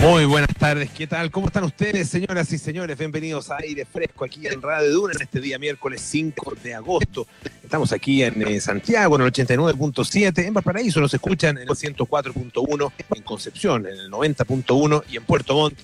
Muy buenas tardes, ¿qué tal? ¿Cómo están ustedes, señoras y señores? Bienvenidos a Aire Fresco aquí en Radio Duna en este día miércoles 5 de agosto. Estamos aquí en eh, Santiago, en el 89.7, en Valparaíso nos escuchan en el 104.1, en Concepción en el 90.1 y en Puerto Montt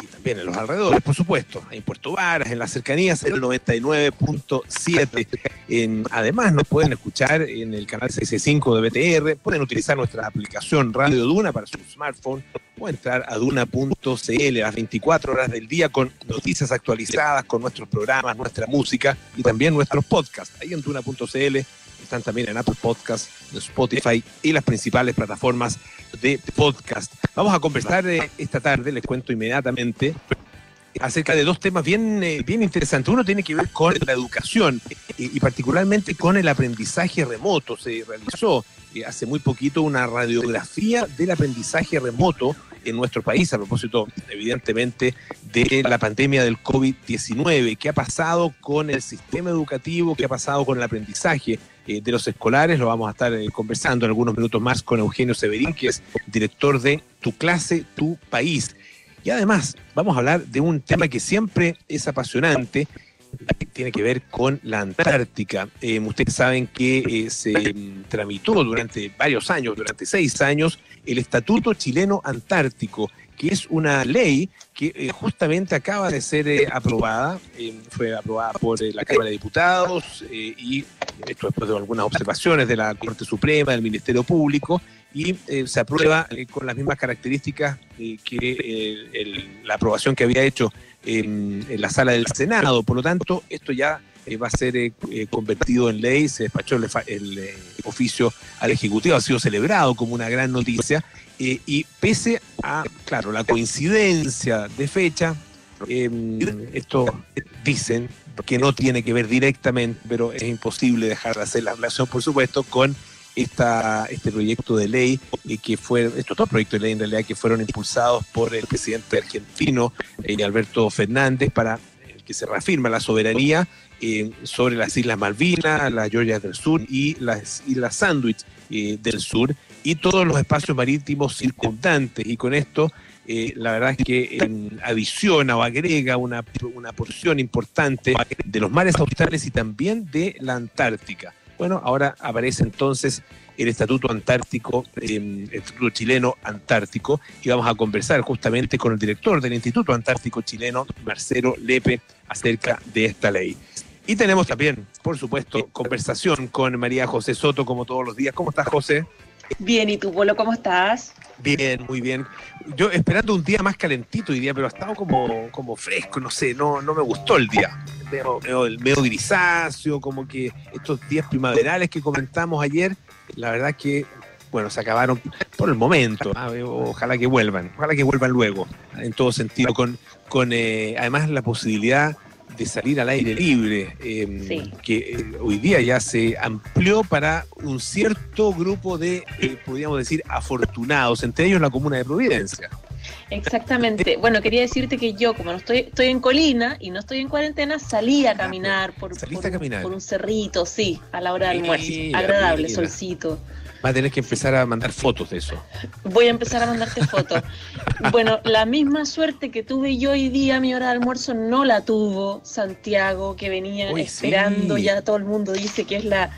y también en los alrededores, por supuesto, en Puerto Varas, en las cercanías, en el 99.7. Además, nos pueden escuchar en el canal 65 de BTR, pueden utilizar nuestra aplicación Radio Duna para su smartphone o entrar a duna.cl a las 24 horas del día con noticias actualizadas, con nuestros programas, nuestra música y también nuestros podcasts. Ahí en duna.cl están también en Apple Podcasts, en Spotify y las principales plataformas de podcast. Vamos a conversar eh, esta tarde, les cuento inmediatamente, acerca de dos temas bien, eh, bien interesantes. Uno tiene que ver con la educación y, particularmente con el aprendizaje remoto. Se realizó eh, hace muy poquito una radiografía del aprendizaje remoto en nuestro país, a propósito, evidentemente, de la pandemia del COVID-19. ¿Qué ha pasado con el sistema educativo? ¿Qué ha pasado con el aprendizaje? Eh, de los escolares. Lo vamos a estar eh, conversando en algunos minutos más con Eugenio Severín, que es director de Tu clase, tu país. Y además vamos a hablar de un tema que siempre es apasionante, tiene que ver con la Antártica. Eh, ustedes saben que se mm, tramitó durante varios años, durante seis años, el Estatuto Chileno Antártico, que es una ley que eh, justamente acaba de ser eh, aprobada, eh, fue aprobada por la Cámara de Diputados y esto después de algunas observaciones de la Corte Suprema, del Ministerio Público, y se aprueba con las mismas características que la aprobación que había hecho en la sala del Senado. Por lo tanto, esto ya va a ser convertido en ley, se despachó el oficio al Ejecutivo, ha sido celebrado como una gran noticia. Eh, y pese a, claro, la coincidencia de fecha, em, esto dicen que no tiene que ver directamente, pero es imposible dejar de hacer la relación, por supuesto, con esta, este proyecto de ley, eh, que fue, estos dos proyectos de ley en realidad que fueron impulsados por el presidente argentino, eh, Alberto Fernández, para que se reafirma la soberanía sobre las Islas Malvinas, las Georgias del Sur y las Islas Sandwich del Sur, y todos los espacios marítimos circundantes. Y con esto, eh, la verdad es que adiciona o agrega una, una porción importante de los mares australes y también de la Antártica. Bueno, ahora aparece entonces el Estatuto Antártico, el Estatuto Chileno Antártico, y vamos a conversar justamente con el director del Instituto Antártico Chileno, Marcelo Lepe, acerca de esta ley. Y tenemos también, por supuesto, conversación con María José Soto, como todos los días. ¿Cómo estás, José? Bien, ¿y tú, Polo, cómo estás? Bien, muy bien. Yo esperando un día más calentito hoy día, pero ha estado como, como fresco, no sé, no, no me gustó el día. Medio, medio, grisáceo, como que estos días primaverales que comentamos ayer, la verdad que, bueno, se acabaron por el momento. Ah, ojalá que vuelvan, ojalá que vuelvan luego, en todo sentido, con, con eh, además la posibilidad de salir al aire libre, em, que eh, hoy día ya se amplió para un cierto grupo de, eh, podríamos decir, afortunados, entre ellos la comuna de Providencia. Exactamente. Bueno, quería decirte que yo, como no estoy, estoy en colina y no estoy en cuarentena, salí a caminar por, por, un cerrito, sí, a la hora del almuerzo. Agradable, solcito. Va a tener que empezar a mandar fotos de eso. Voy a empezar a mandarte fotos. bueno, la misma suerte que tuve yo hoy día, mi hora de almuerzo, no la tuvo Santiago, que venía esperando, ya todo el mundo dice que es la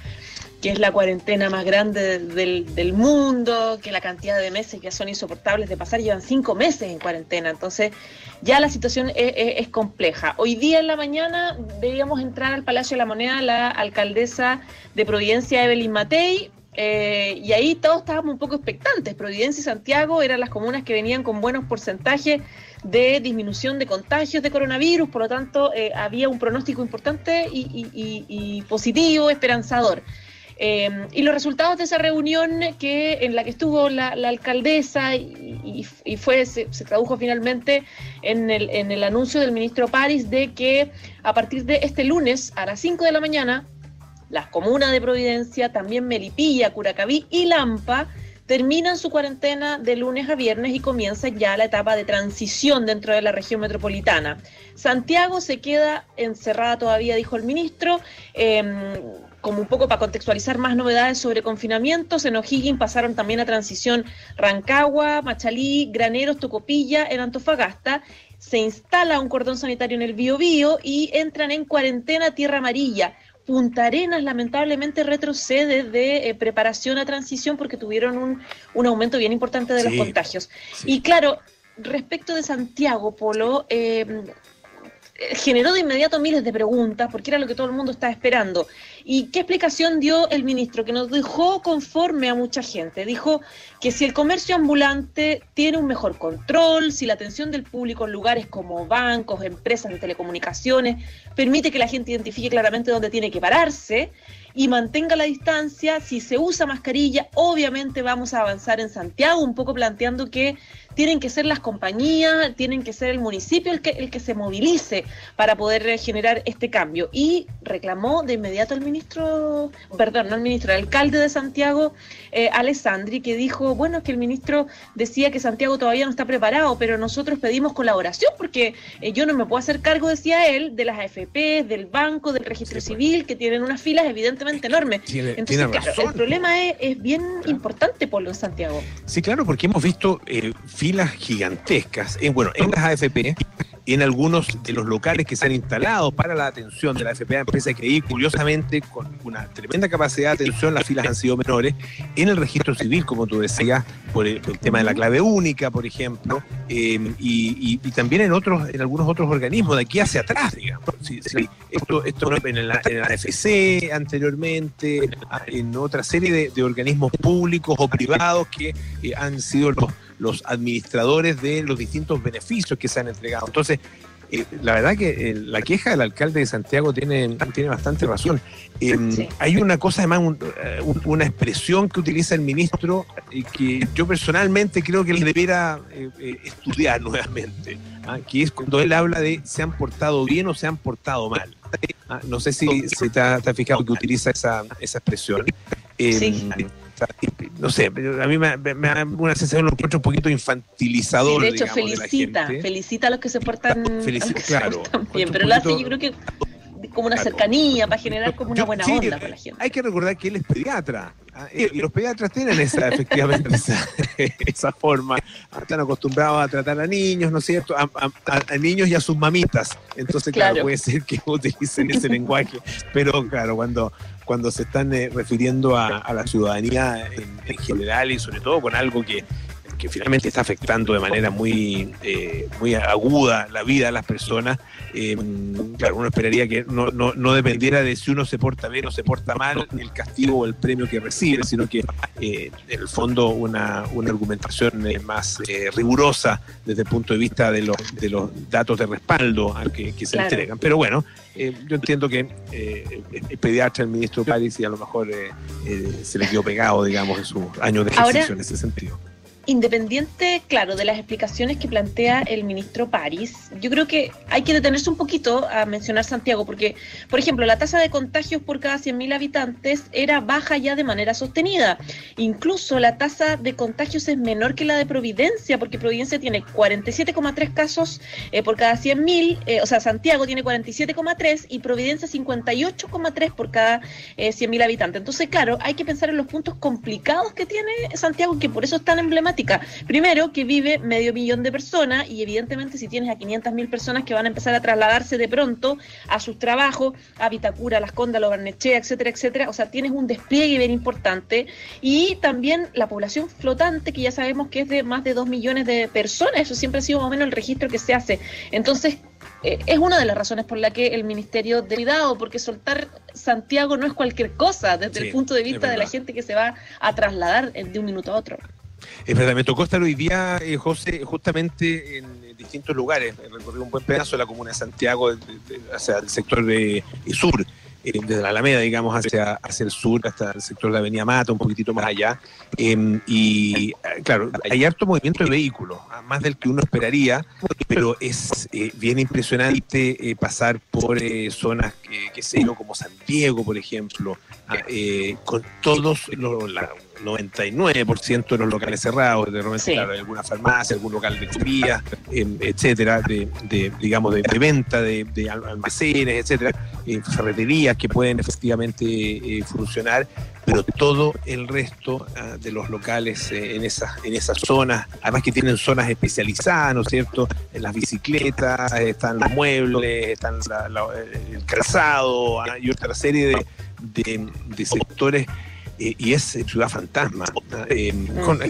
que es la cuarentena más grande del, mundo, que la cantidad de meses que son insoportables de pasar, llevan cinco meses en cuarentena, entonces ya la situación es, compleja. Hoy día en la mañana debíamos entrar al Palacio de la Moneda la alcaldesa de Providencia, Evelyn Matei, eh, y ahí todos estábamos un poco expectantes. Providencia y Santiago eran las comunas que venían con buenos porcentajes de disminución de contagios de coronavirus, por lo tanto eh, había un pronóstico importante y, positivo, esperanzador. Eh, y los resultados de esa reunión que en la que estuvo la, alcaldesa y, fue se, tradujo finalmente en el, en el anuncio del ministro París de que a partir de este lunes a las 5 de la mañana las comunas de Providencia, también Melipilla, Curacaví y Lampa terminan su cuarentena de lunes a viernes y comienza ya la etapa de transición dentro de la región metropolitana. Santiago se queda encerrada todavía, dijo el ministro. Em, como un poco para contextualizar más novedades sobre confinamientos, en O'Higgins pasaron también a transición Rancagua, Machalí, Graneros, Tocopilla, en Antofagasta. Se instala un cordón sanitario en el Biobío y entran en cuarentena Tierra Amarilla. Punta Arenas lamentablemente retrocede de eh, preparación a transición porque tuvieron un, un aumento bien importante de los contagios. Y claro, respecto de Santiago, Polo, eh, generó de inmediato miles de preguntas, porque era lo que todo el mundo estaba esperando. ¿Y qué explicación dio el ministro? Que nos dejó conforme a mucha gente. Dijo que si el comercio ambulante tiene un mejor control, si la atención del público en lugares como bancos, empresas de telecomunicaciones, permite que la gente identifique claramente dónde tiene que pararse, y mantenga la distancia. Si se usa mascarilla, obviamente vamos a avanzar en Santiago, un poco planteando que tienen que ser las compañías, tienen que ser el municipio el que, el que se movilice para poder generar este cambio. Y reclamó de inmediato el ministro, perdón, no el ministro, el alcalde de Santiago, eh, Alessandri, que dijo, bueno, que el ministro decía que Santiago todavía no está preparado, pero nosotros pedimos colaboración porque eh, yo no me puedo hacer cargo, decía él, de las AFP, del banco, del registro pues. civil, que tienen unas filas evidentemente enorme. Entonces, el problema es, bien importante, por en Santiago. Sí, claro, porque hemos visto eh, filas gigantescas, en, bueno, en las AFP en algunos de los locales que se han instalado para la atención de la FPA, empresa que ahí, curiosamente, con una tremenda capacidad de atención, las filas han sido menores. En el registro civil, como tú decías, por el, tema de la clave única, por ejemplo, eh, y, también en otros, en algunos otros organismos, de aquí hacia atrás, digamos. esto, esto en, la, en la FC anteriormente, en otra serie de, organismos públicos o privados que eh, han sido los los administradores de los distintos beneficios que se han entregado. Entonces, eh, la verdad que eh, la queja del alcalde de Santiago tiene, tiene bastante razón. Em, hay una cosa, además, eh, una expresión que utiliza el ministro que yo personalmente creo que él debiera estudiar nuevamente, ¿ah? que es cuando él habla de se han portado bien o se han portado mal. ¿Ah? no sé si, se te, ha, fijado que utiliza esa, esa expresión. sí no sé, a mí me, da una sensación, lo encuentro un poquito infantilizador. de hecho, felicita, felicita a los que se portan, bien, pero lo hace yo creo que como una cercanía para generar como una buena onda para la gente. Hay que recordar que él es pediatra. ¿ah? Y los pediatras tienen esa, efectivamente, esa, forma. Están acostumbrados a tratar a niños, ¿no es cierto? A, niños y a sus mamitas. Entonces, claro, puede ser que utilicen ese lenguaje. Pero, claro, cuando cuando se están eh, refiriendo a, la ciudadanía en, general y sobre todo con algo que, finalmente está afectando de manera muy, eh, muy aguda la vida de las personas. Eh, claro, uno esperaría que no, no, dependiera de si uno se porta bien o se porta mal el castigo o el premio que recibe, sino que en el fondo una, una argumentación más rigurosa desde el punto de vista de los, de los datos de respaldo al que, se entregan. Pero bueno, eh, yo entiendo que eh, el pediatra, el ministro París, y a lo mejor eh, se le quedó pegado, digamos, en su año de ejercicio en ese sentido. Independiente, claro, de las explicaciones que plantea el ministro París, yo creo que hay que detenerse un poquito a mencionar Santiago, porque, por ejemplo, la tasa de contagios por cada 100.000 habitantes era baja ya de manera sostenida. Incluso la tasa de contagios es menor que la de Providencia, porque Providencia tiene 47,3 casos eh, por cada 100.000, eh, o sea, Santiago tiene 47,3 y Providencia 58,3 por cada eh, 100.000 habitantes. Entonces, claro, hay que pensar en los puntos complicados que tiene Santiago, que por eso es tan emblemático Primero, que vive medio millón de personas y evidentemente si tienes a 500 mil personas que van a empezar a trasladarse de pronto a sus trabajos, a Vitacura, Las Condas, Barnechea, etcétera, etcétera, o sea, tienes un despliegue bien importante y también la población flotante que ya sabemos que es de más de 2 millones de personas, eso siempre ha sido más o menos el registro que se hace. Entonces, eh, es una de las razones por la que el Ministerio de Cuidado, porque soltar Santiago no es cualquier cosa desde el punto de vista de la gente que se va a trasladar de un minuto a otro. Es verdad, me tocó estar hoy día, eh, José, justamente en distintos lugares. Recorrí un buen pedazo de la comuna de Santiago, hacia el sector de, sur, eh, desde la Alameda, digamos, hacia, hacia el sur, hasta el sector de la Avenida Mata, un poquitito más allá. Em, y eh, claro, hay harto movimiento de vehículos, más del que uno esperaría, pero es bien impresionante pasar por zonas, que sé yo, como San Diego, por ejemplo, ah, con todos los 99% de los locales cerrados, de repente alguna farmacia, algún local de comida, em, etcétera, de, digamos de, venta de, almacenes, etcétera, eh, ferreterías que pueden efectivamente eh, funcionar, pero todo el resto ah, de los locales eh, en esas en esas zonas, además que tienen zonas especializadas, ¿no es cierto? En las bicicletas, están los muebles, están el calzado ah, y otra serie de, sectores eh, y es ciudad fantasma, eh,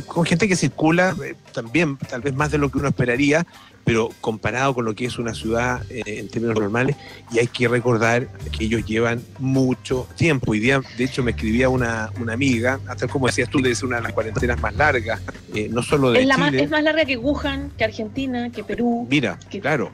con, gente que circula eh, también, tal vez más de lo que uno esperaría, pero comparado con lo que es una ciudad en términos normales, y hay que recordar que ellos llevan mucho tiempo. Y de hecho, me escribía una, una amiga, hasta como decías tú, debe ser una de las cuarentenas más largas, no solo de es la Más, es más larga que Wuhan, que Argentina, que Perú. Mira, claro,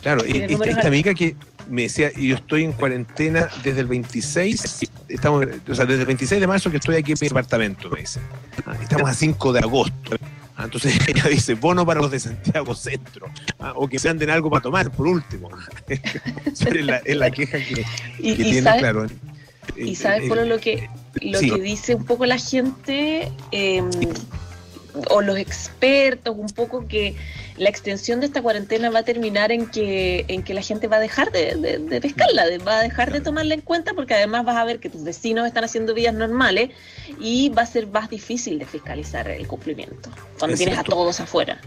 claro. esta amiga que me decía, yo estoy en cuarentena desde el 26, estamos, o sea, desde el 26 de marzo que estoy aquí en mi departamento, me dice. Ah, estamos a 5 de agosto. Ah, entonces ella dice, bono para los de Santiago Centro, ah, o que se anden algo para tomar, por último. es, la, queja que, tiene, claro. Y sabes, por lo que, lo que dice un poco la gente, em, o los expertos, un poco que la extensión de esta cuarentena va a terminar en que, en que la gente va a dejar de, de, pescarla, va a dejar de tomarla en cuenta porque además vas a ver que tus vecinos están haciendo vidas normales y va a ser más difícil de fiscalizar el cumplimiento cuando tienes a todos afuera.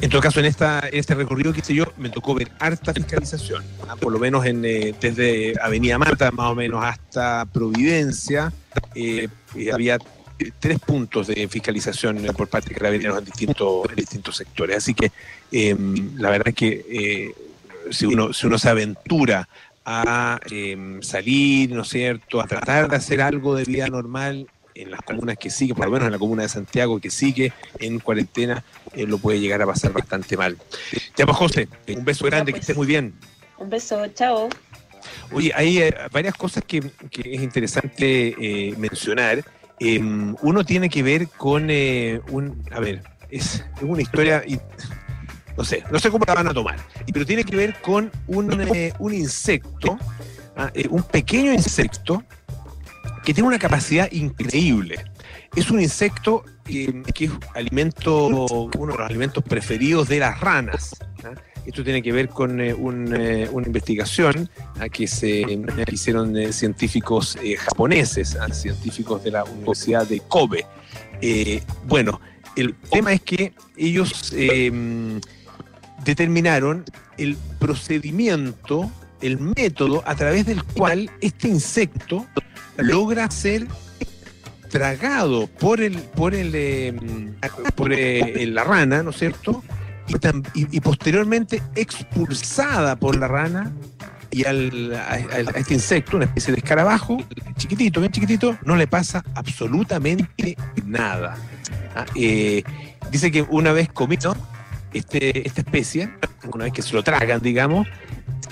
En todo caso, en esta este recorrido que hice yo, me tocó ver harta fiscalización, ¿ah? por lo menos en, eh, desde Avenida Marta, más o menos, hasta Providencia. Eh, eh, había tres puntos de fiscalización por parte de carabineros en distintos, en distintos sectores. Así que em, la verdad es que eh, si, uno, si uno se aventura a em, salir, ¿no es cierto?, a tratar de hacer algo de vida normal en las comunas que sigue, por lo menos en la comuna de Santiago que sigue en cuarentena, eh, lo puede llegar a pasar bastante mal. Te amo, José. Un beso grande, que estés muy bien. Un beso, chao. Oye, hay eh, varias cosas que, que es interesante mencionar. Em, uno tiene que ver con eh, un, a ver, es, una historia, y, no sé, no sé cómo la van a tomar, pero tiene que ver con un, eh, insecto, ah, eh, un pequeño insecto que tiene una capacidad increíble. Es un insecto que es alimento, uno de los alimentos preferidos de las ranas. ¿ah? Esto tiene que ver con eh, eh, una investigación a que se hicieron eh, científicos japoneses, científicos de la Universidad de Kobe. bueno, el tema es que ellos em, determinaron el procedimiento, el método a través del cual este insecto logra ser tragado por el por el em, por la rana, ¿no es cierto? Y, posteriormente expulsada por la rana y al, a, este insecto, una especie de escarabajo, chiquitito, bien chiquitito, no le pasa absolutamente nada. Ah, eh, dice que una vez comido este, esta especie, una vez que se lo tragan, digamos,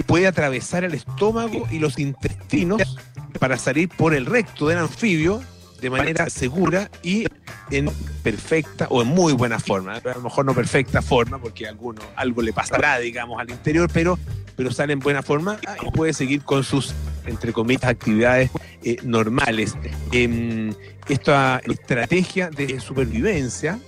puede atravesar el estómago y los intestinos para salir por el recto del anfibio de manera segura y en perfecta o en muy buena forma. A lo mejor no perfecta forma, porque alguno, algo le pasará, digamos, al interior, pero, pero sale en buena forma y puede seguir con sus, entre comillas, actividades eh, normales. Em, esta estrategia de supervivencia,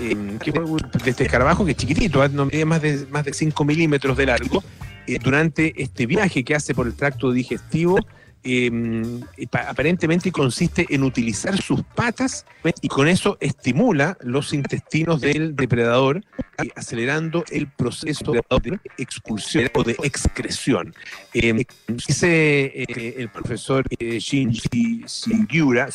em, de este escarabajo, que es chiquitito, ¿eh? no mide más de, más de 5 milímetros de largo, eh, durante este viaje que hace por el tracto digestivo, Em, aparentemente consiste en utilizar sus patas y con eso estimula los intestinos del depredador, eh, acelerando el proceso de expulsión o de excreción. Em, dice eh, el profesor eh, Shinji Sugiura,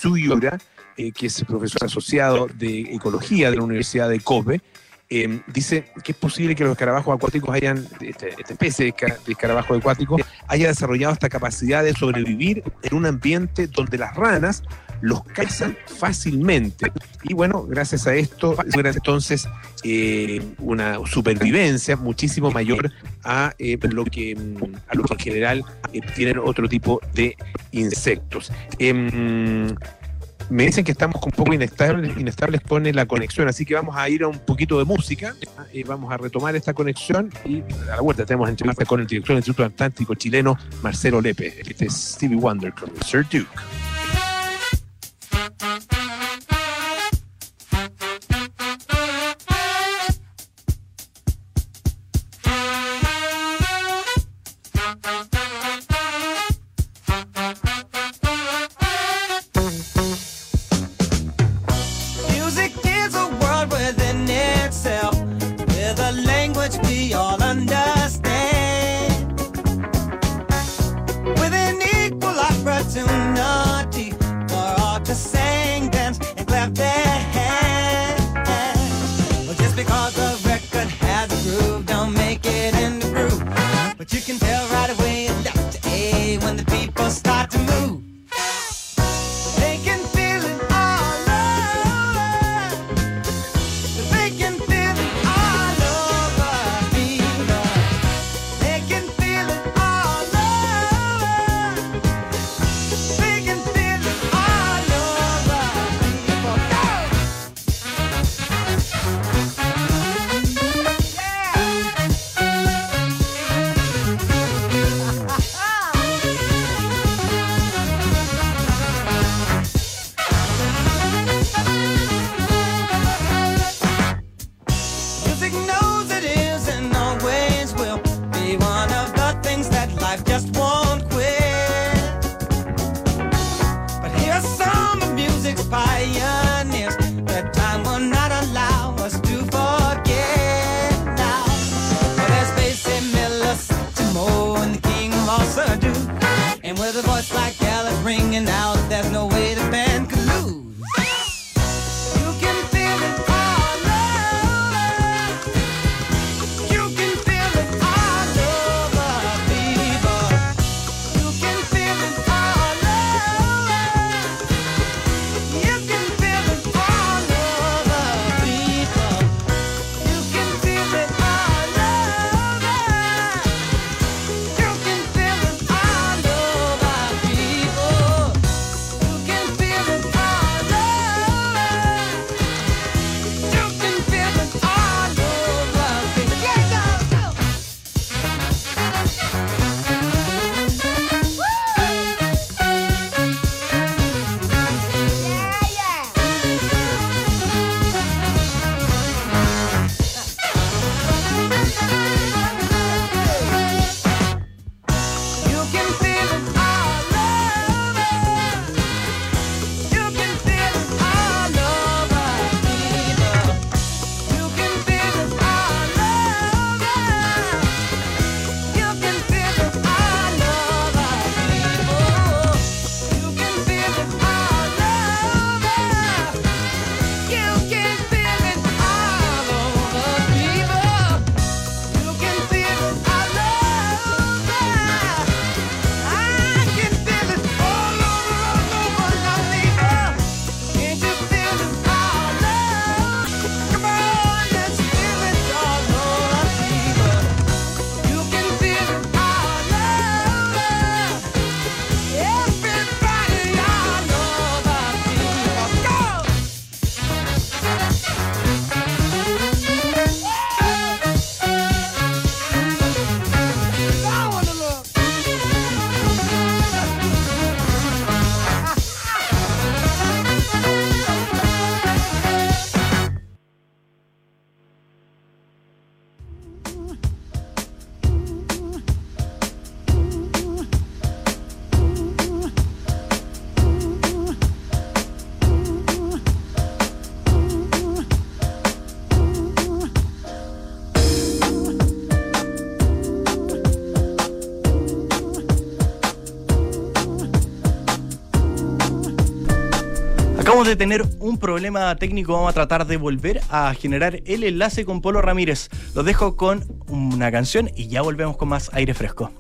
que es profesor asociado de ecología de la Universidad de Kobe, Em, dice que es posible que los escarabajos acuáticos hayan, este, esta especie de escarabajo acuático, haya desarrollado esta capacidad de sobrevivir en un ambiente donde las ranas los cazan fácilmente. Y bueno, gracias a esto, logra entonces eh, una supervivencia muchísimo mayor a, eh, lo que, a lo que en general eh, tienen otro tipo de insectos. Me dicen que estamos un poco inestables, inestables con la conexión, así que vamos a ir a un poquito de música y vamos a retomar esta conexión y a la vuelta tenemos entrevista con el director del Instituto Atlántico chileno, Marcelo Lepe. Este es Stevie Wonder con Sir Duke. De tener un problema técnico, vamos a tratar de volver a generar el enlace con Polo Ramírez. Lo dejo con una canción y ya volvemos con más aire fresco.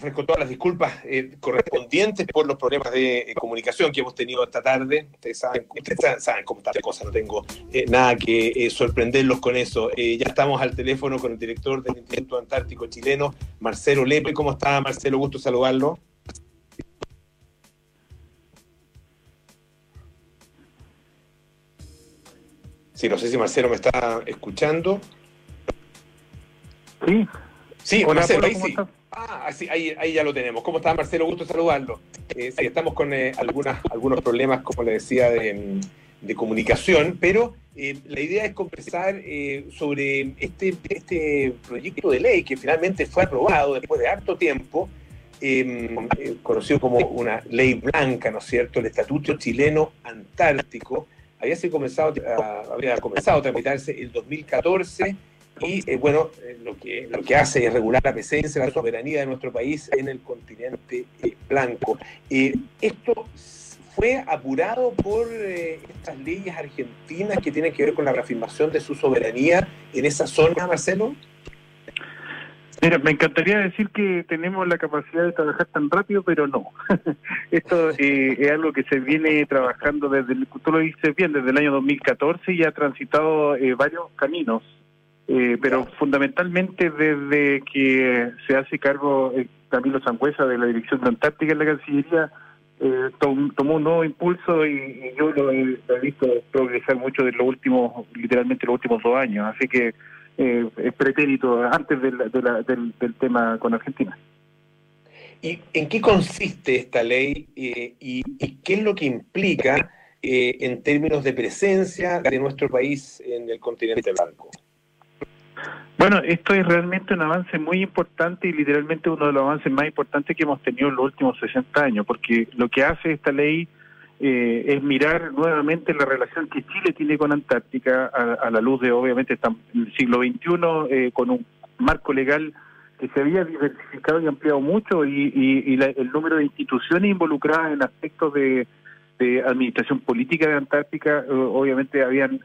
Ofrezco todas las disculpas eh, correspondientes por los problemas de eh, comunicación que hemos tenido esta tarde. Ustedes saben, saben, cómo está la cosa, no tengo nada que sorprenderlos con eso. ya estamos al teléfono con el director del Instituto Antártico Chileno, Marcelo Lepe. ¿Cómo está, Marcelo? Gusto saludarlo. Sí, no sé si Marcelo me está escuchando. Sí, Sí, Marcelo, ahí sí. Ah, sí, ahí, ahí, ya lo tenemos. ¿Cómo está Marcelo? Gusto saludarlo. Eh, sí, estamos con eh, algunas, algunos problemas, como le decía, de, comunicación, pero eh, la idea es conversar eh, sobre este, este proyecto de ley que finalmente fue aprobado después de harto tiempo, em, conocido como una ley blanca, ¿no es cierto? El Estatuto Chileno Antártico. Había, comenzado, había comenzado a tramitarse el 2014 y eh, bueno, eh, lo, que, lo que hace es regular la presencia, la soberanía de nuestro país en el continente eh, blanco. esto fue apurado por estas leyes argentinas que tienen que ver con la reafirmación de su soberanía en esa zona, Marcelo. Mira, me encantaría decir que tenemos la capacidad de trabajar tan rápido, pero no. Esto es algo que se viene trabajando desde, tú lo dices bien, desde el año 2014 y ha transitado varios caminos eh, pero fundamentalmente desde que se hace cargo eh, Camilo Sangüesa de la Dirección de Antártica en la Cancillería, eh, tomó un nuevo impulso y, yo lo he, visto progresar mucho de los últimos, literalmente los últimos dos años. Así que es pretérito antes del, del, tema con Argentina. ¿Y en qué consiste esta ley y, y, qué es lo que implica en términos de presencia de nuestro país en el continente blanco? Bueno, esto es realmente un avance muy importante y literalmente uno de los avances más importantes que hemos tenido en los últimos 60 años, porque lo que hace esta ley eh, es mirar nuevamente la relación que Chile tiene con Antártica a, la luz de, obviamente, en el siglo XXI, eh, con un marco legal que se había diversificado y ampliado mucho y, el número de instituciones involucradas en aspectos de, administración política de Antártica, eh, obviamente habían,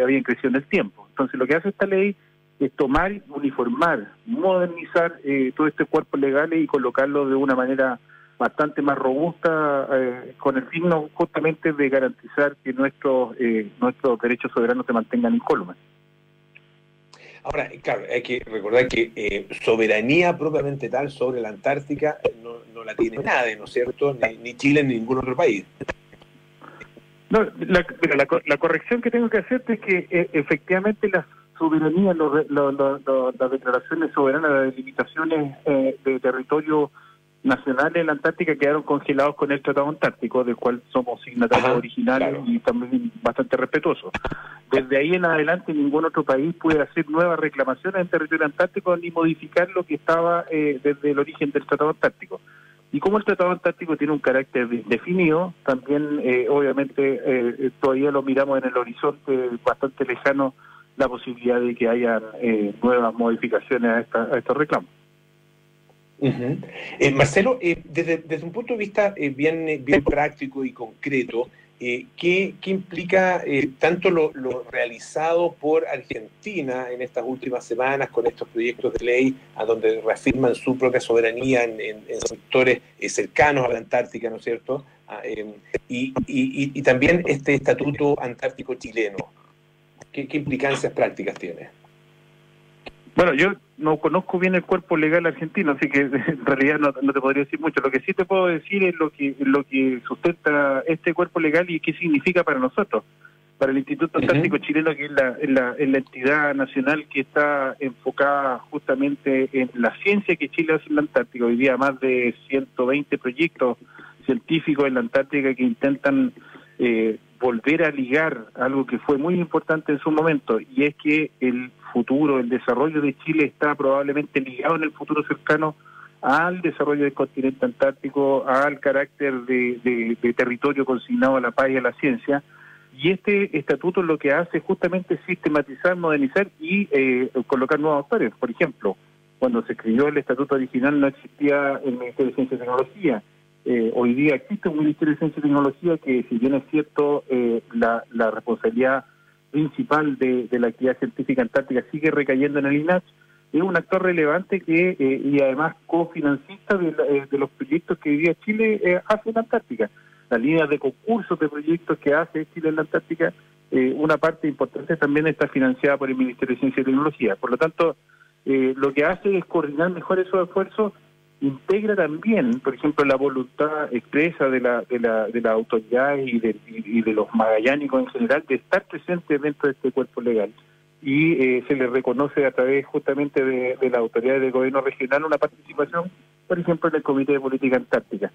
habían crecido en el tiempo. Entonces, lo que hace esta ley es tomar, uniformar, modernizar eh, todo este cuerpo legal y colocarlo de una manera bastante más robusta eh, con el fin justamente de garantizar que nuestros eh, nuestros derechos soberanos se mantengan incólumes. Ahora, claro, hay que recordar que soberanía propiamente tal sobre la Antártica no, no la tiene nadie, ¿no es cierto? Ni, Chile ni ningún otro país. No, la, la, la corrección que tengo que hacerte es que efectivamente las soberanía, las declaraciones soberanas, las delimitaciones eh, de territorio nacional en la Antártica quedaron congelados con el Tratado Antártico, del cual somos signatarios originales y también bastante respetuosos. Desde ahí en adelante ningún otro país puede hacer nuevas reclamaciones en territorio antártico ni modificar lo que estaba eh, desde el origen del Tratado Antártico. Y como el Tratado Antártico tiene un carácter definido, también eh, obviamente todavía lo miramos en el horizonte bastante lejano la posibilidad de que haya eh, nuevas modificaciones a, estos reclamos. Eh, Marcelo, eh, desde, desde, un punto de vista bien, bien práctico y concreto, ¿qué, ¿qué, implica tanto lo, realizado por Argentina en estas últimas semanas con estos proyectos de ley a donde reafirman su propia soberanía en, en, sectores cercanos a la Antártica, ¿no es cierto? Ah, y, y, y también este estatuto antártico chileno. ¿Qué, implicancias prácticas tiene? Bueno, yo no conozco bien el cuerpo legal argentino, así que en realidad no, te podría decir mucho. Lo que sí te puedo decir es lo que lo que sustenta este cuerpo legal y qué significa para nosotros, para el Instituto Antártico Chileno, que es la, la, entidad nacional que está enfocada justamente en la ciencia que Chile hace en la Antártica. Hoy día más de 120 proyectos científicos en la Antártica que intentan eh, volver a ligar algo que fue muy importante en su momento, y es que el futuro, el desarrollo de Chile está probablemente ligado en el futuro cercano al desarrollo del continente antártico, al carácter de, territorio consignado a la paz y a la ciencia. Y este estatuto lo que hace es justamente sistematizar, modernizar y eh, colocar nuevos autores. Por ejemplo, cuando se escribió el estatuto original no existía el Ministerio de Ciencia y Tecnología eh, hoy día existe un Ministerio de Ciencia y Tecnología que, si bien es cierto, eh, la, responsabilidad principal de, la actividad científica antártica sigue recayendo en el INACH, es un actor relevante que y además cofinancista de, de, los proyectos que hoy día Chile hace en la Antártica. Las líneas de concursos de proyectos que hace Chile en la Antártica, una parte importante también está financiada por el Ministerio de Ciencia y Tecnología. Por lo tanto, lo que hace es coordinar mejor esos esfuerzos integra también, por ejemplo, la voluntad expresa de la, de la, de las autoridades y de, y de los magallánicos en general de estar presentes dentro de este cuerpo legal. Y eh, se les reconoce a través justamente de, de las autoridades del gobierno regional una participación, por ejemplo, en el Comité de Política Antártica.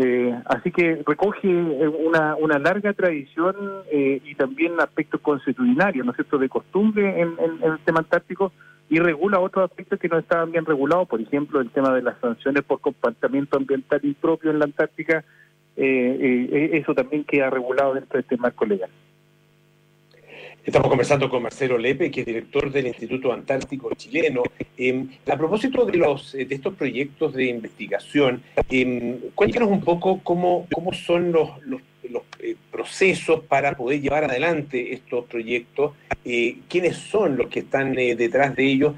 Eh, así que recoge eh, una, una larga tradición eh, y también aspectos constitucionarios, ¿no es cierto?, de costumbre en, en el tema antártico, y regula otros aspectos que no estaban bien regulados, por ejemplo, el tema de las sanciones por comportamiento ambiental impropio en la Antártica, eh, eh, eso también queda regulado dentro de este marco legal. Estamos conversando con Marcelo Lepe, que es director del Instituto Antártico Chileno. Eh, a propósito de los de estos proyectos de investigación, cuéntanos un poco cómo, cómo son los, los los eh, procesos para poder llevar adelante estos proyectos, eh, quiénes son los que están eh, detrás de ellos,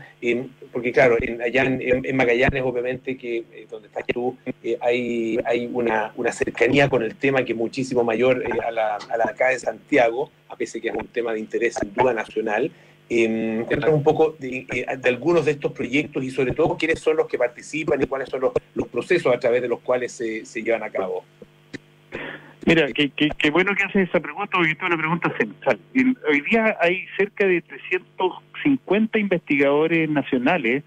porque claro, allá en, Magallanes, obviamente, que donde estás tú, hay, hay una, una, cercanía con el tema que es muchísimo mayor a, la, a la acá de Santiago, a pesar que es un tema de interés sin duda nacional. Eh, un poco de, de, algunos de estos proyectos y sobre todo quiénes son los que participan y cuáles son los, los procesos a través de los cuales se, se llevan a cabo. Mira, qué, qué, bueno que haces esa pregunta, porque es una pregunta central. Hoy día hay cerca de 350 investigadores nacionales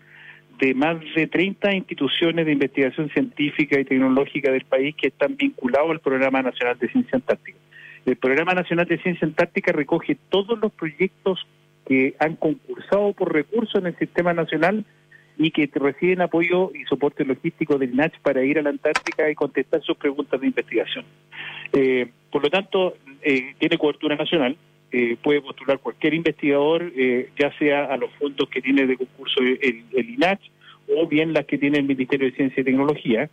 de más de 30 instituciones de investigación científica y tecnológica del país que están vinculados al Programa Nacional de Ciencia Antártica. El Programa Nacional de Ciencia Antártica recoge todos los proyectos que han concursado por recursos en el sistema nacional y que reciben apoyo y soporte logístico del NACH para ir a la Antártica y contestar sus preguntas de investigación. Eh, por lo tanto, eh, tiene cobertura nacional, eh, puede postular cualquier investigador, ya sea a los fondos que tiene de concurso el, el INACH o bien las que tiene el Ministerio de Ciencia y Tecnología.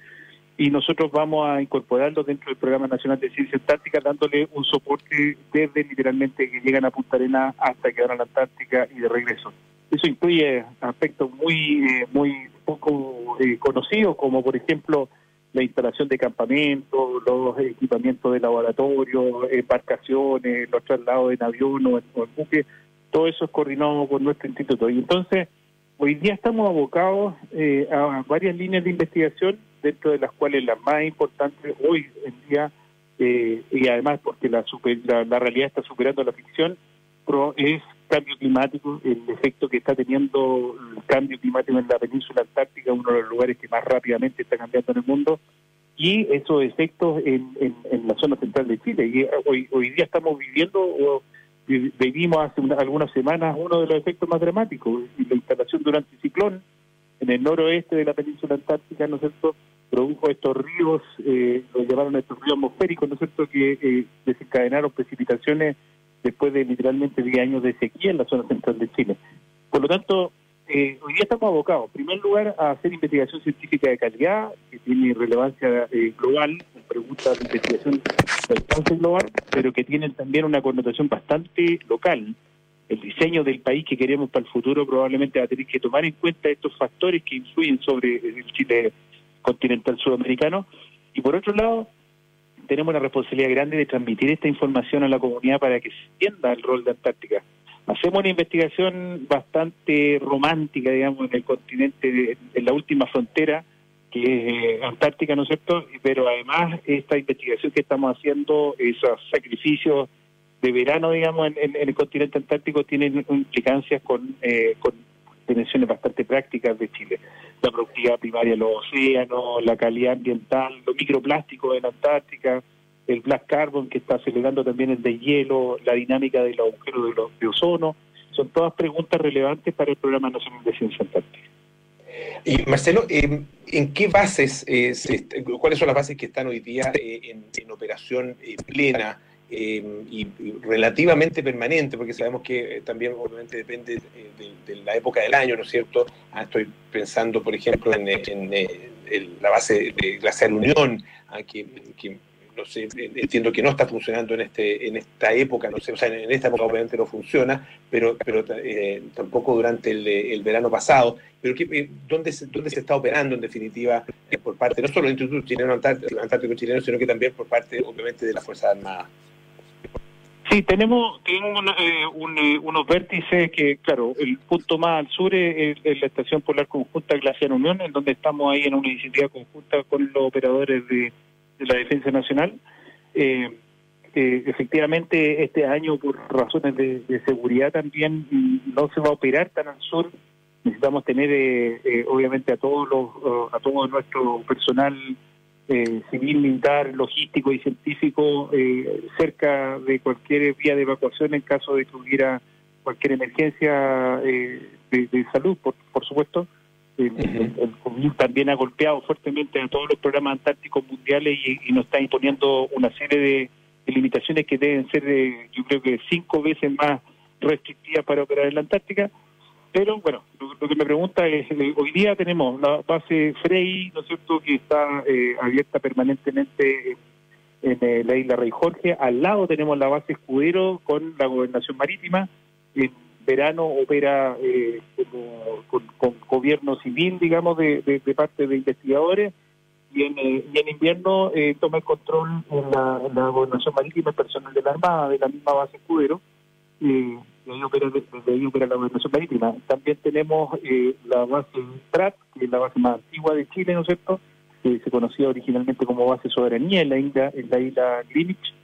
Y nosotros vamos a incorporarlo dentro del Programa Nacional de Ciencia Antártica, dándole un soporte desde literalmente que llegan a Punta Arenas hasta que van a la Antártica y de regreso. Eso incluye aspectos muy, muy poco conocidos, como por ejemplo la instalación de campamentos, los equipamientos de laboratorio, embarcaciones, los traslados en avión o en, buque, todo eso es coordinado por nuestro instituto. Y entonces, hoy día estamos abocados eh, a varias líneas de investigación, dentro de las cuales la más importante hoy en día, eh, y además porque la, la, la realidad está superando la ficción, es cambio climático, el efecto que está teniendo el cambio climático en la península antártica, uno de los lugares que más rápidamente está cambiando en el mundo, y esos efectos en, en, la zona central de Chile. Y eh, hoy, día estamos viviendo, o vivimos hace algunas semanas, uno de los efectos más dramáticos, la instalación de un anticiclón en el noroeste de la península antártica, ¿no es cierto?, produjo estos ríos, eh, lo llamaron estos ríos atmosféricos, ¿no es cierto?, que eh, desencadenaron precipitaciones después de literalmente 10 años de sequía en la zona central de Chile. Por lo tanto, eh, hoy día estamos abocados, en primer lugar, a hacer investigación científica de calidad, que tiene relevancia eh, global, preguntas de investigación de alcance global, pero que tienen también una connotación bastante local. El diseño del país que queremos para el futuro probablemente va a tener que tomar en cuenta estos factores que influyen sobre el Chile continental sudamericano. Y por otro lado, tenemos la responsabilidad grande de transmitir esta información a la comunidad para que se entienda el rol de Antártica. Hacemos una investigación bastante romántica, digamos, en el continente, en la última frontera, que es eh, Antártica, ¿no es cierto? Pero además esta investigación que estamos haciendo, esos sacrificios de verano, digamos, en, el continente antártico tienen implicancias con, eh, con dimensiones bastante prácticas de Chile. La productividad primaria de los océanos, la calidad ambiental, los microplásticos en Antártica, el black carbon que está acelerando también el deshielo, la dinámica del agujero de, los, de ozono, son todas preguntas relevantes para el Programa Nacional de Ciencia Antártica. Y Marcelo, eh, ¿en qué bases, eh, cuáles son las bases que están hoy día eh, en, en, operación plena eh, y, relativamente permanente, porque sabemos que eh, también obviamente depende de, la época del año, ¿no es cierto? Ah, estoy pensando, por ejemplo, en, la base de Glaciar Unión, ah, que, no sé, entiendo que no está funcionando en este en esta época, no sé, o sea, en esta época obviamente no funciona, pero pero eh, tampoco durante el, verano pasado. Pero ¿qué, ¿dónde, se, ¿dónde se está operando en definitiva por parte no solo del Instituto Chileno Antártico Chileno, sino que también por parte obviamente de las Fuerzas Armadas? Sí, tenemos, tenemos eh, eh, unos vértices que, claro, el punto más al sur es, la Estación Polar Conjunta Glaciar Unión, en donde estamos ahí en una iniciativa conjunta con los operadores de, la Defensa Nacional. Eh, efectivamente, este año, por razones de, seguridad también, no se va a operar tan al sur. Necesitamos tener, obviamente, a todos los, a todo nuestro personal eh, civil, militar, logístico y científico eh, cerca de cualquier vía de evacuación en caso de que hubiera cualquier emergencia eh, de, salud, por, por supuesto. El, COVID también ha golpeado fuertemente a todos los programas antárticos mundiales y, nos está imponiendo una serie de, limitaciones que deben ser, yo creo que cinco veces más restrictivas para operar en la Antártica. Pero bueno, lo, que me pregunta es, eh, hoy día tenemos la base Frey, ¿no es cierto?, que está eh, abierta permanentemente en, eh, la isla Rey Jorge. Al lado tenemos la base Escudero con la gobernación marítima. En verano opera con, gobierno civil, digamos, de, parte de investigadores. Y en, en invierno toma el control en la, la gobernación marítima el personal de la Armada, de la misma base Escudero opera, desde ahí opera la gobernación marítima. También tenemos eh, la base TRAT, que es la base más antigua de Chile, ¿no es cierto?, que se conocía originalmente como base soberanía en la isla, en la isla Greenwich.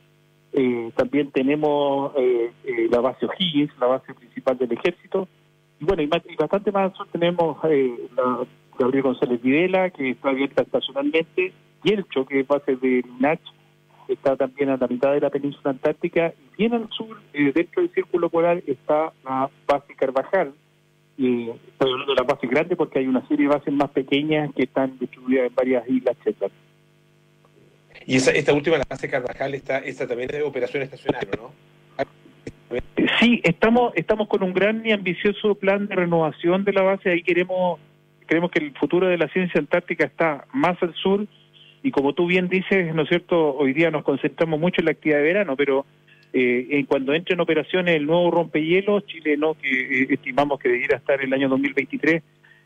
Eh, también tenemos eh, la base O'Higgins, la base principal del ejército. Y bueno, y, bastante más al sur tenemos la Gabriel González Videla, que está abierta estacionalmente, y el que es base de NACH, está también a la mitad de la península antártica, y bien al sur, eh, dentro del círculo polar, está la base Carvajal. Y estoy hablando de la base grande porque hay una serie de bases más pequeñas que están distribuidas en varias islas checas. Y esa, esta última, la base Carvajal, está, esta también es de operación estacionaria, ¿no? Sí, estamos, estamos con un gran y ambicioso plan de renovación de la base. Ahí queremos, creemos que el futuro de la ciencia antártica está más al sur y como tú bien dices, ¿no es cierto? Hoy día nos concentramos mucho en la actividad de verano, pero eh, cuando entre en operaciones el nuevo rompehielos chileno, que eh, estimamos que debiera estar el año 2023,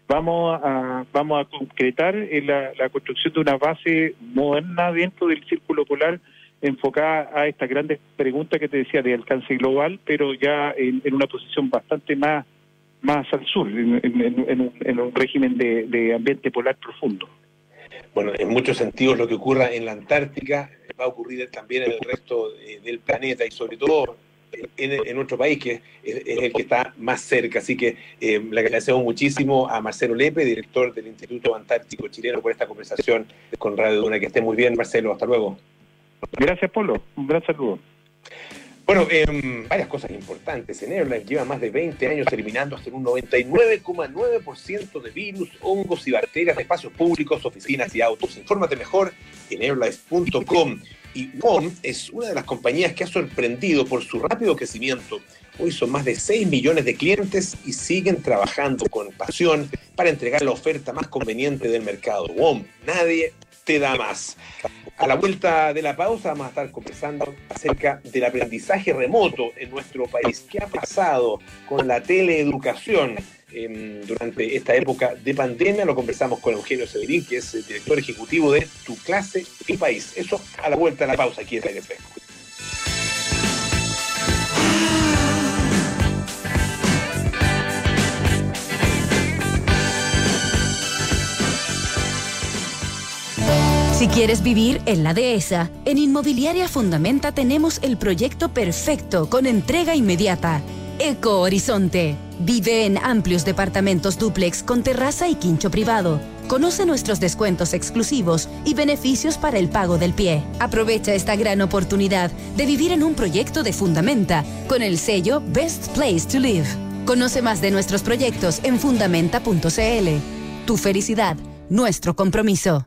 vamos a, vamos a concretar la, la construcción de una base moderna dentro del círculo polar enfocada a estas grandes preguntas que te decía de alcance global, pero ya en, una posición bastante más más al sur, en, un, régimen de ambiente polar profundo bueno, en muchos sentidos lo que ocurra en la Antártica va a ocurrir también en el resto eh, del planeta y sobre todo en, nuestro país, que es, el que está más cerca. Así que eh, le agradecemos muchísimo a Marcelo Lepe, director del Instituto Antártico Chileno, por esta conversación con Radio Duna. Que esté muy bien, Marcelo. Hasta luego. Gracias, Polo. Un gran saludo. Bueno, eh, varias cosas importantes. En Airline lleva más de 20 años eliminando hasta un 99,9% de virus, hongos y bacterias de espacios públicos, oficinas y autos. Infórmate mejor en airlines.com. Y WOM es una de las compañías que ha sorprendido por su rápido crecimiento. Hoy son más de 6 millones de clientes y siguen trabajando con pasión para entregar la oferta más conveniente del mercado. WOM, nadie te da más. A la vuelta de la pausa vamos a estar conversando acerca del aprendizaje remoto en nuestro país. ¿Qué ha pasado con la teleeducación em, durante esta época de pandemia? Lo conversamos con Eugenio Severín, que es el director ejecutivo de Tu Clase y País. Eso a la vuelta de la pausa aquí en el Fresco. Si quieres vivir en la dehesa, en Inmobiliaria Fundamenta tenemos el proyecto perfecto con entrega inmediata. Eco Horizonte. Vive en amplios departamentos duplex con terraza y quincho privado. Conoce nuestros descuentos exclusivos y beneficios para el pago del pie. Aprovecha esta gran oportunidad de vivir en un proyecto de Fundamenta con el sello Best Place to Live. Conoce más de nuestros proyectos en fundamenta.cl. Tu felicidad, nuestro compromiso.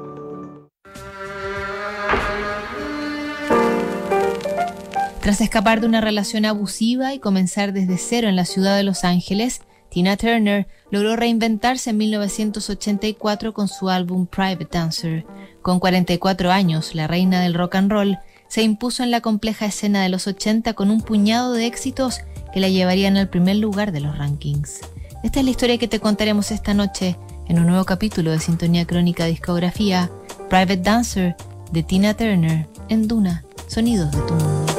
Tras escapar de una relación abusiva y comenzar desde cero en la ciudad de Los Ángeles, Tina Turner logró reinventarse en 1984 con su álbum Private Dancer. Con 44 años, la reina del rock and roll se impuso en la compleja escena de los 80 con un puñado de éxitos que la llevarían al primer lugar de los rankings. Esta es la historia que te contaremos esta noche en un nuevo capítulo de Sintonía Crónica Discografía, Private Dancer de Tina Turner en Duna, Sonidos de tu Mundo.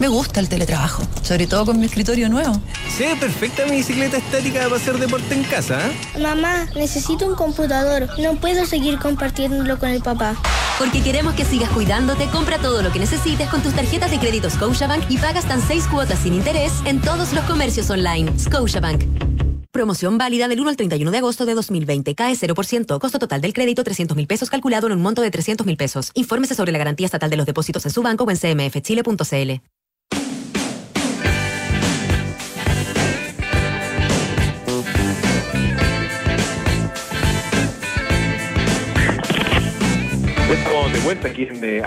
Me gusta el teletrabajo, sobre todo con mi escritorio nuevo. Sí, perfecta mi bicicleta estática para hacer deporte en casa. ¿eh? Mamá, necesito un computador. No puedo seguir compartiéndolo con el papá. Porque queremos que sigas cuidándote, compra todo lo que necesites con tus tarjetas de crédito Scotiabank y pagas tan seis cuotas sin interés en todos los comercios online. Scotiabank. Promoción válida del 1 al 31 de agosto de 2020. Cae 0%. Costo total del crédito 300 mil pesos calculado en un monto de 300 mil pesos. Infórmese sobre la garantía estatal de los depósitos en su banco o en cmfchile.cl. de vuelta aquí en eh.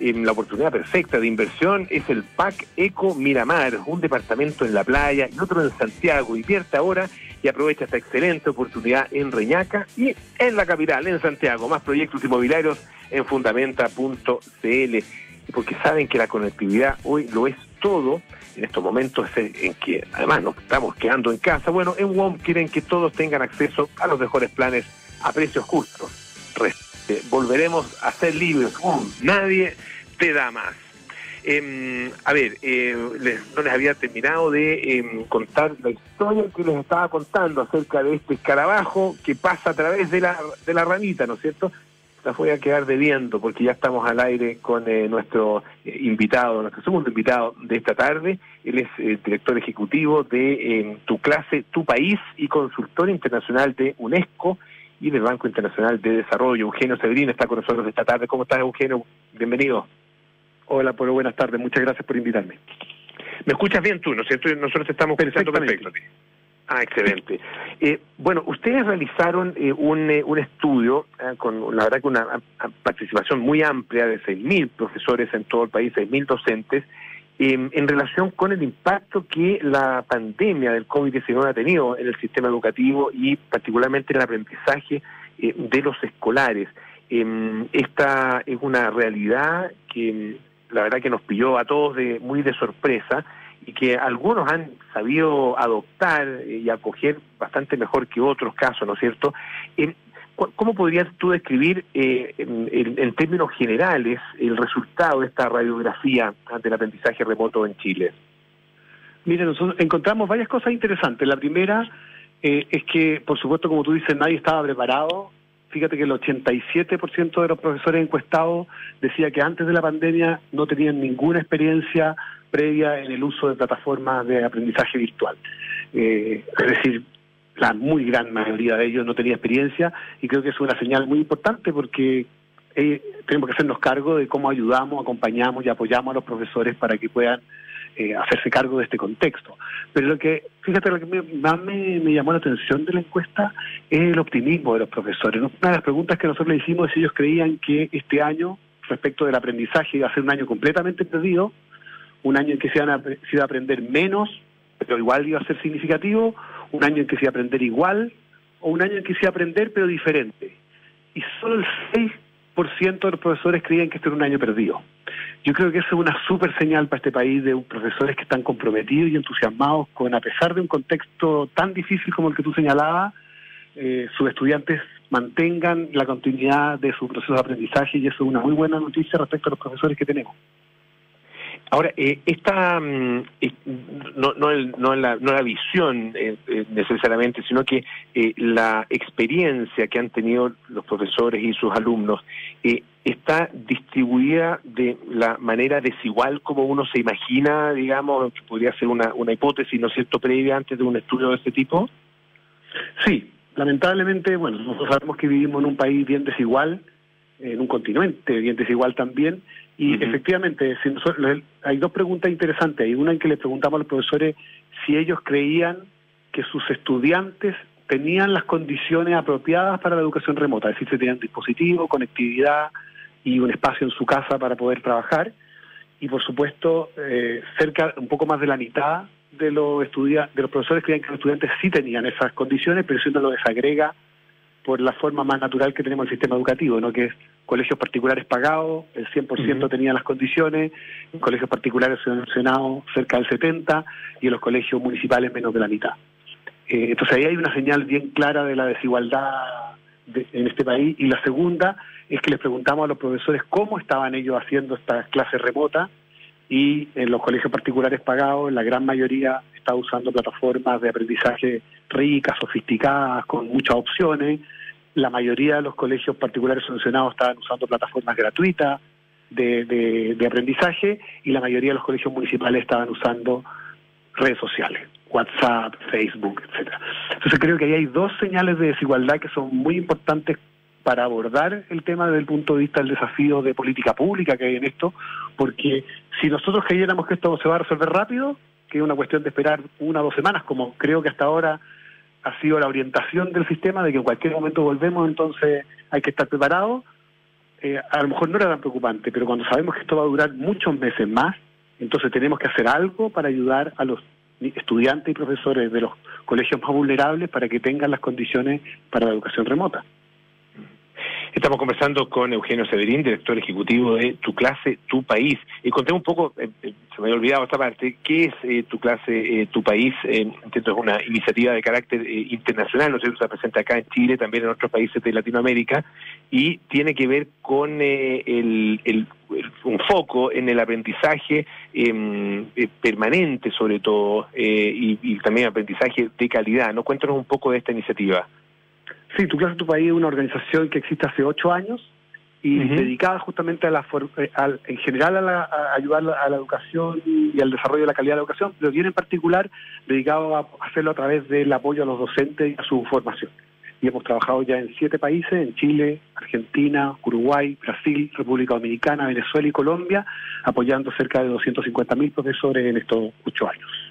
En la oportunidad perfecta de inversión es el PAC Eco Miramar, un departamento en la playa y otro en Santiago. Invierte ahora y aprovecha esta excelente oportunidad en Reñaca y en la capital, en Santiago. Más proyectos inmobiliarios en fundamenta.cl. Porque saben que la conectividad hoy lo es todo en estos momentos en que además nos estamos quedando en casa. Bueno, en WOM quieren que todos tengan acceso a los mejores planes a precios justos volveremos a ser libres. nadie te da más. Em, a ver, eh, no les había terminado de em, contar la historia que les estaba contando acerca de este escarabajo que pasa a través de la, de la ranita, ¿no es cierto? La voy a quedar debiendo porque ya estamos al aire con eh, nuestro eh, invitado, nuestro segundo invitado de esta tarde. Él es director ejecutivo de em, Tu Clase, Tu País y consultor internacional de UNESCO y del Banco Internacional de Desarrollo. Eugenio Severino está con nosotros esta tarde. ¿Cómo estás, Eugenio? Bienvenido. Hola, Polo, buenas tardes. Muchas gracias por invitarme. ¿Me escuchas bien tú, no es cierto? Nosotros te estamos escuchando perfecto. Ah, excelente. Eh, bueno, ustedes realizaron eh, un, eh, un estudio con, la verdad, que una participación muy amplia de 6.000 profesores en todo el país, 6.000 docentes, Em, en relación con el impacto que la pandemia del COVID-19 ha tenido en el sistema educativo y particularmente en el aprendizaje eh, de los escolares. Em, esta es una realidad que la verdad que nos pilló a todos de, muy de sorpresa y que algunos han sabido adoptar y acoger bastante mejor que otros casos, ¿no es cierto? ¿Cómo podrías tú describir eh, en, términos generales el resultado de esta radiografía del aprendizaje remoto en Chile? Mire, nosotros encontramos varias cosas interesantes. La primera eh, es que, por supuesto, como tú dices, nadie estaba preparado. Fíjate que el 87% de los profesores encuestados decía que antes de la pandemia no tenían ninguna experiencia previa en el uso de plataformas de aprendizaje virtual. Eh, es decir, la muy gran mayoría de ellos no tenía experiencia y creo que es una señal muy importante porque eh, tenemos que hacernos cargo de cómo ayudamos, acompañamos y apoyamos a los profesores para que puedan eh, hacerse cargo de este contexto. Pero lo que, fíjate, lo que más me, llamó la atención de la encuesta es el optimismo de los profesores. Una de las preguntas que nosotros le hicimos es si ellos creían que este año, respecto del aprendizaje, iba a ser un año completamente perdido, un año en que se, iba a aprender menos, pero igual iba a ser significativo, un año en que se a aprender igual o un año en que se a aprender pero diferente. Y solo el 6% de los profesores creían que este era un año perdido. Yo creo que eso es una súper señal para este país de profesores que están comprometidos y entusiasmados con, a pesar de un contexto tan difícil como el que tú señalabas, eh, sus estudiantes mantengan la continuidad de su proceso de aprendizaje y eso es una muy buena noticia respecto a los profesores que tenemos. Ahora, eh, esta mm, no, no, no, la, no la visión eh, eh, necesariamente, sino que la experiencia que han tenido los profesores y sus alumnos está distribuida de la manera desigual como uno se imagina, digamos, que podría ser una, una hipótesis, ¿no es cierto?, previa antes de un estudio de este tipo. Sí, lamentablemente, bueno, nosotros sabemos que vivimos en un país bien desigual, en un continente bien desigual también, y efectivamente, si nosotros, hay dos preguntas interesantes. Hay una en que le preguntamos a los profesores si ellos creían que sus estudiantes tenían las condiciones apropiadas para la educación remota, es decir, si tenían dispositivo, conectividad y un espacio en su casa para poder trabajar. Y por supuesto, eh, cerca, un poco más de la mitad de los, de los profesores creían que los estudiantes sí tenían esas condiciones, pero eso no lo desagrega por la forma más natural que tenemos el sistema educativo, ¿no? que es colegios particulares pagados, el 100% tenía las condiciones, en colegios particulares subvencionados cerca del 70% y en los colegios municipales menos de la mitad. Eh, entonces ahí hay una señal bien clara de la desigualdad en este país. Y la segunda es que les preguntamos a los profesores cómo estaban ellos haciendo estas clases remotas y en los colegios particulares pagados, la gran mayoría está usando plataformas de aprendizaje ricas, sofisticadas, con muchas opciones, la mayoría de los colegios particulares sancionados estaban usando plataformas gratuitas de, aprendizaje y la mayoría de los colegios municipales estaban usando redes sociales, WhatsApp, Facebook, etcétera. Entonces creo que ahí hay dos señales de desigualdad que son muy importantes para abordar el tema desde el punto de vista del desafío de política pública que hay en esto, porque si nosotros creyéramos que esto se va a resolver rápido, que es una cuestión de esperar una o dos semanas, como creo que hasta ahora ha sido la orientación del sistema de que en cualquier momento volvemos, entonces hay que estar preparado. Eh, a lo mejor no era tan preocupante, pero cuando sabemos que esto va a durar muchos meses más, entonces tenemos que hacer algo para ayudar a los estudiantes y profesores de los colegios más vulnerables para que tengan las condiciones para la educación remota. Estamos conversando con Eugenio Severín, director ejecutivo de Tu Clase, Tu País. Y conté un poco, eh, eh, se me había olvidado esta parte, ¿qué es eh, Tu Clase, Tu País? entiendo es una iniciativa de carácter internacional, ¿no cierto? Se presenta acá en Chile, también en otros países de Latinoamérica, y tiene que ver con el, un foco en el aprendizaje em, permanente, sobre todo, y, y, también aprendizaje de calidad. ¿no? Cuéntanos un poco de esta iniciativa. Sí, Tu Clase Tu País es una organización que existe hace ocho años y dedicada justamente a la eh, en general a, la, ayudar a la educación y al desarrollo de la calidad de la educación, pero bien en particular dedicado a hacerlo a través del apoyo a los docentes y a su formación. Y hemos trabajado ya en siete países, en Chile, Argentina, Uruguay, Brasil, República Dominicana, Venezuela y Colombia, apoyando cerca de 250.000 profesores en estos ocho años.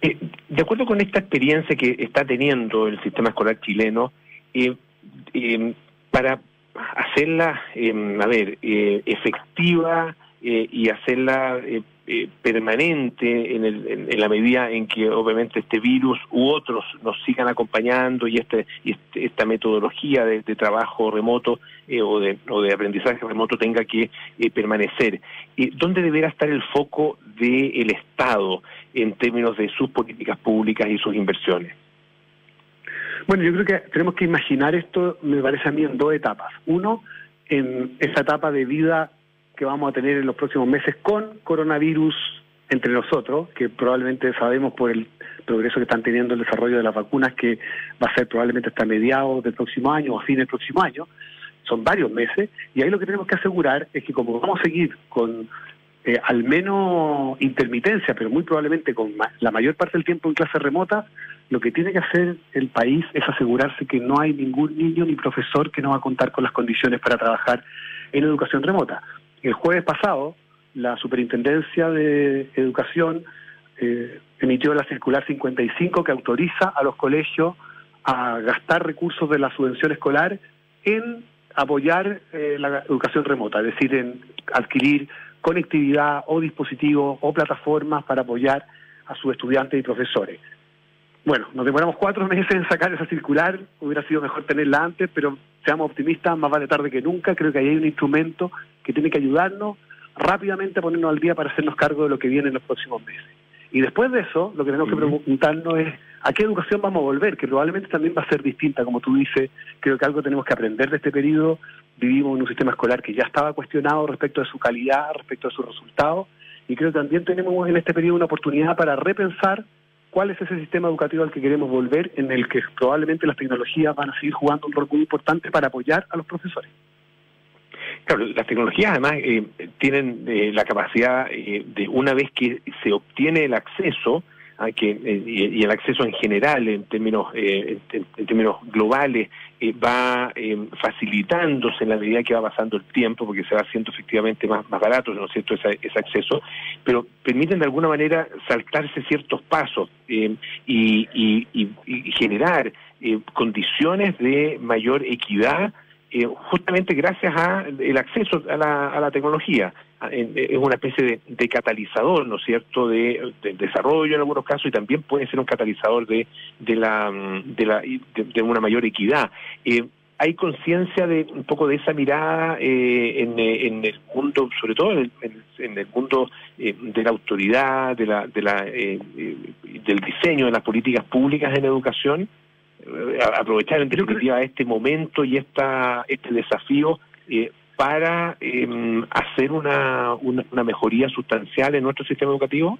Eh, de acuerdo con esta experiencia que está teniendo el sistema escolar chileno, eh, eh, para hacerla, a ver, efectiva y hacerla permanente en, en, la medida en que obviamente este virus u otros nos sigan acompañando y, este, este esta metodología de, trabajo remoto o, de, o de aprendizaje remoto tenga que permanecer. ¿Dónde deberá estar el foco del Estado? en términos de sus políticas públicas y sus inversiones? Bueno, yo creo que tenemos que imaginar esto, me parece a mí, en dos etapas. Uno, en esa etapa de vida que vamos a tener en los próximos meses con coronavirus entre nosotros, que probablemente sabemos por el progreso que están teniendo el desarrollo de las vacunas, que va a ser probablemente hasta mediados del próximo año o a fin del próximo año, son varios meses, y ahí lo que tenemos que asegurar es que como vamos a seguir con eh, al menos intermitencia, pero muy probablemente con la mayor parte del tiempo en clase remota, lo que tiene que hacer el país es asegurarse que no hay ningún niño ni profesor que no va a contar con las condiciones para trabajar en educación remota. El jueves pasado, la Superintendencia de Educación eh, emitió la circular 55 que autoriza a los colegios a gastar recursos de la subvención escolar en apoyar eh, la educación remota, es decir, en adquirir conectividad o dispositivos o plataformas para apoyar a sus estudiantes y profesores. Bueno, nos demoramos cuatro meses en sacar esa circular, hubiera sido mejor tenerla antes, pero seamos optimistas, más vale tarde que nunca, creo que ahí hay un instrumento que tiene que ayudarnos rápidamente a ponernos al día para hacernos cargo de lo que viene en los próximos meses. Y después de eso, lo que tenemos que preguntarnos es a qué educación vamos a volver, que probablemente también va a ser distinta, como tú dices, creo que algo tenemos que aprender de este periodo, vivimos en un sistema escolar que ya estaba cuestionado respecto de su calidad, respecto de sus resultados, y creo que también tenemos en este periodo una oportunidad para repensar cuál es ese sistema educativo al que queremos volver, en el que probablemente las tecnologías van a seguir jugando un rol muy importante para apoyar a los profesores. Claro, las tecnologías además eh, tienen eh, la capacidad eh, de, una vez que se obtiene el acceso, que, eh, y, el acceso en general, en términos, eh, en, términos globales, va facilitándose en la medida que va pasando el tiempo, porque se va haciendo efectivamente más, más barato, ¿no es cierto?, ese, acceso, pero permiten de alguna manera saltarse ciertos pasos y, y, y, generar condiciones de mayor equidad eh, justamente gracias al acceso a la, tecnología. Es una especie de, catalizador, ¿no es cierto?, de, desarrollo en algunos casos y también puede ser un catalizador de, de, la, de, la, de, una mayor equidad. Eh, hay conciencia de un poco de esa mirada eh, en, el mundo, sobre todo en el, en el mundo de la autoridad, de la, de la, del diseño de las políticas públicas en educación. Eh, aprovechar en definitiva este momento y esta este desafío eh, para em, hacer una, una, mejoría sustancial en nuestro sistema educativo?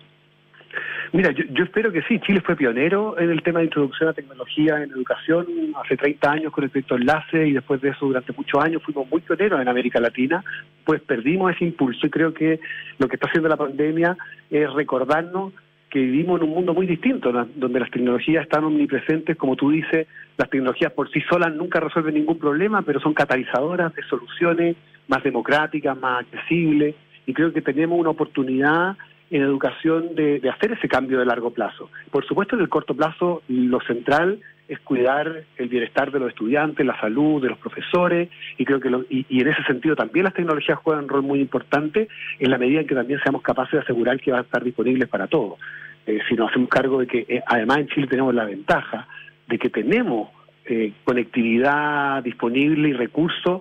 Mira, yo, espero que sí. Chile fue pionero en el tema de introducción a tecnología en educación hace 30 años con el proyecto Enlace y después de eso durante muchos años fuimos muy pioneros en América Latina, pues perdimos ese impulso y creo que lo que está haciendo la pandemia es recordarnos que vivimos en un mundo muy distinto, donde las tecnologías están omnipresentes, como tú dices, las tecnologías por sí solas nunca resuelven ningún problema, pero son catalizadoras de soluciones más democráticas, más accesibles, y creo que tenemos una oportunidad en educación de, hacer ese cambio de largo plazo. Por supuesto, en el corto plazo, lo central es cuidar el bienestar de los estudiantes, la salud de los profesores, y creo que y, y, en ese sentido también las tecnologías juegan un rol muy importante en la medida en que también seamos capaces de asegurar que van a estar disponibles para todos. Eh, si nos hacemos cargo de que eh, además en Chile tenemos la ventaja de que tenemos eh, conectividad disponible y recursos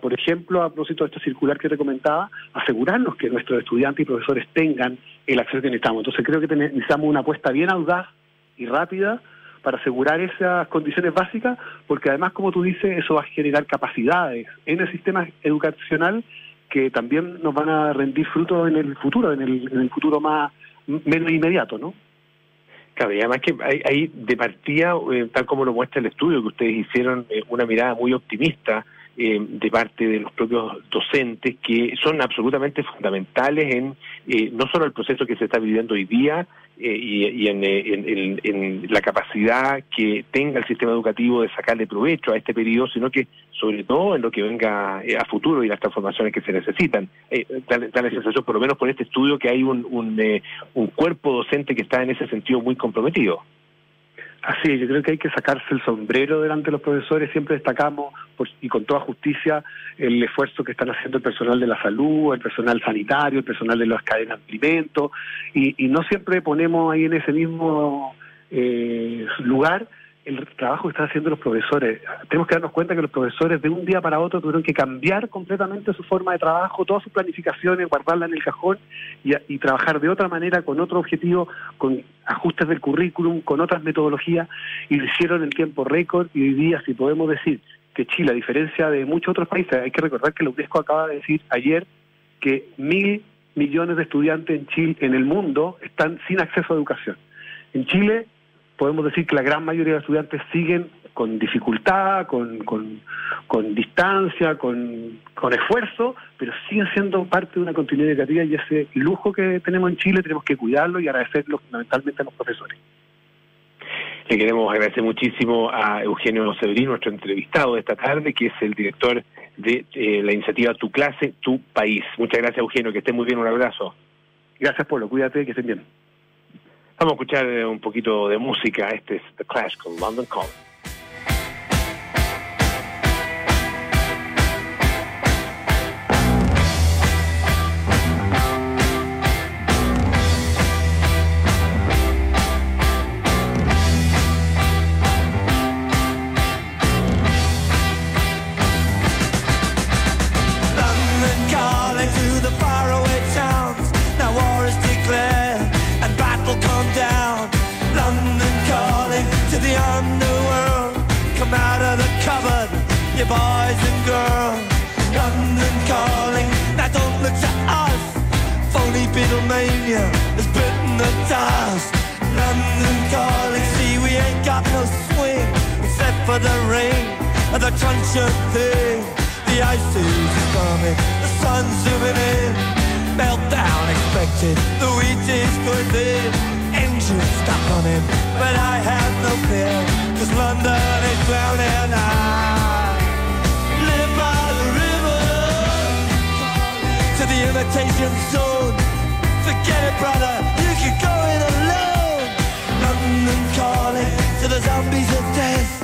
por ejemplo, a propósito de esta circular que te comentaba, asegurarnos que nuestros estudiantes y profesores tengan el acceso que necesitamos. Entonces creo que necesitamos una apuesta bien audaz y rápida para asegurar esas condiciones básicas, porque además, como tú dices, eso va a generar capacidades en el sistema educacional que también nos van a rendir frutos en el futuro, en el, futuro más menos inmediato, ¿no? Claro, y además que hay, de partida, eh, tal como lo muestra el estudio que ustedes hicieron, eh, una mirada muy optimista eh, de parte de los propios docentes que son absolutamente fundamentales en eh, no solo el proceso que se está viviendo hoy día eh, y, en, la capacidad que tenga el sistema educativo de sacarle provecho a este periodo, sino que sobre todo en lo que venga a futuro y las transformaciones que se necesitan. da, la sensación, por lo menos por este estudio, que hay un, un cuerpo docente que está en ese sentido muy comprometido. Así, yo creo que hay que sacarse el sombrero delante de los profesores. Siempre destacamos, y con toda justicia, el esfuerzo que están haciendo el personal de la salud, el personal sanitario, el personal de las cadenas de alimentos, y, y no siempre ponemos ahí en ese mismo eh, lugar el trabajo que están haciendo los profesores. Tenemos que darnos cuenta que los profesores de un día para otro tuvieron que cambiar completamente su forma de trabajo, todas sus planificaciones, guardarla en el cajón y, trabajar de otra manera, con otro objetivo, con ajustes del currículum, con otras metodologías, y lo hicieron en tiempo récord. Y hoy día, si podemos decir que Chile, a diferencia de muchos otros países, hay que recordar que la UNESCO acaba de decir ayer que mil millones de estudiantes en Chile, en el mundo, están sin acceso a educación. En Chile podemos decir que la gran mayoría de estudiantes siguen con dificultad, con, con, con distancia, con, con, esfuerzo, pero siguen siendo parte de una continuidad educativa y ese lujo que tenemos en Chile tenemos que cuidarlo y agradecerlo fundamentalmente a los profesores. Le queremos agradecer muchísimo a Eugenio Severino, nuestro entrevistado de esta tarde, que es el director de eh, la iniciativa Tu Clase, Tu País. Muchas gracias, Eugenio, que esté muy bien, un abrazo. Gracias, Polo, cuídate, que estén bien. Vamos a escuchar eh, un poquito de música. Este es The Clash con London Calling. For the rain and the truncheon thing. The ice is coming, the sun's zooming in. Meltdown expected, the wheat is good then. Engine stuck on him, but I have no fear, cause London is drowning. I live by the river to the imitation zone. Forget it, brother, you can go it alone. London calling to the zombies of death.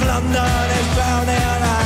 London is drowning. I,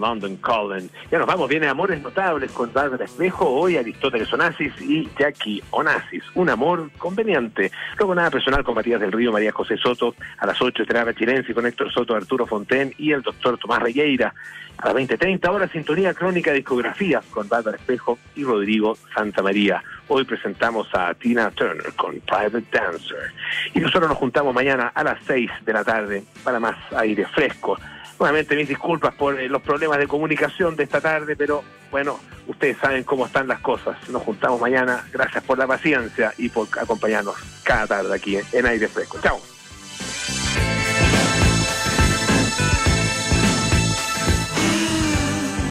London Calling. Ya nos vamos, viene Amores Notables con Bárbara Espejo, hoy Aristóteles Onassis y Jackie Onassis. Un amor conveniente. Luego nada personal con Matías del Río, María José Soto, a las 8 Terapia Chilense con Héctor Soto, Arturo Fonten y el doctor Tomás Regueira. A las 20.30 horas Sintonía Crónica Discografía con Bárbara Espejo y Rodrigo Santa María. Hoy presentamos a Tina Turner con Private Dancer. Y nosotros nos juntamos mañana a las 6 de la tarde para más aire fresco. Nuevamente mis disculpas por eh, los problemas de comunicación de esta tarde, pero bueno, ustedes saben cómo están las cosas. Nos juntamos mañana. Gracias por la paciencia y por acompañarnos cada tarde aquí en Aire Fresco. Chao.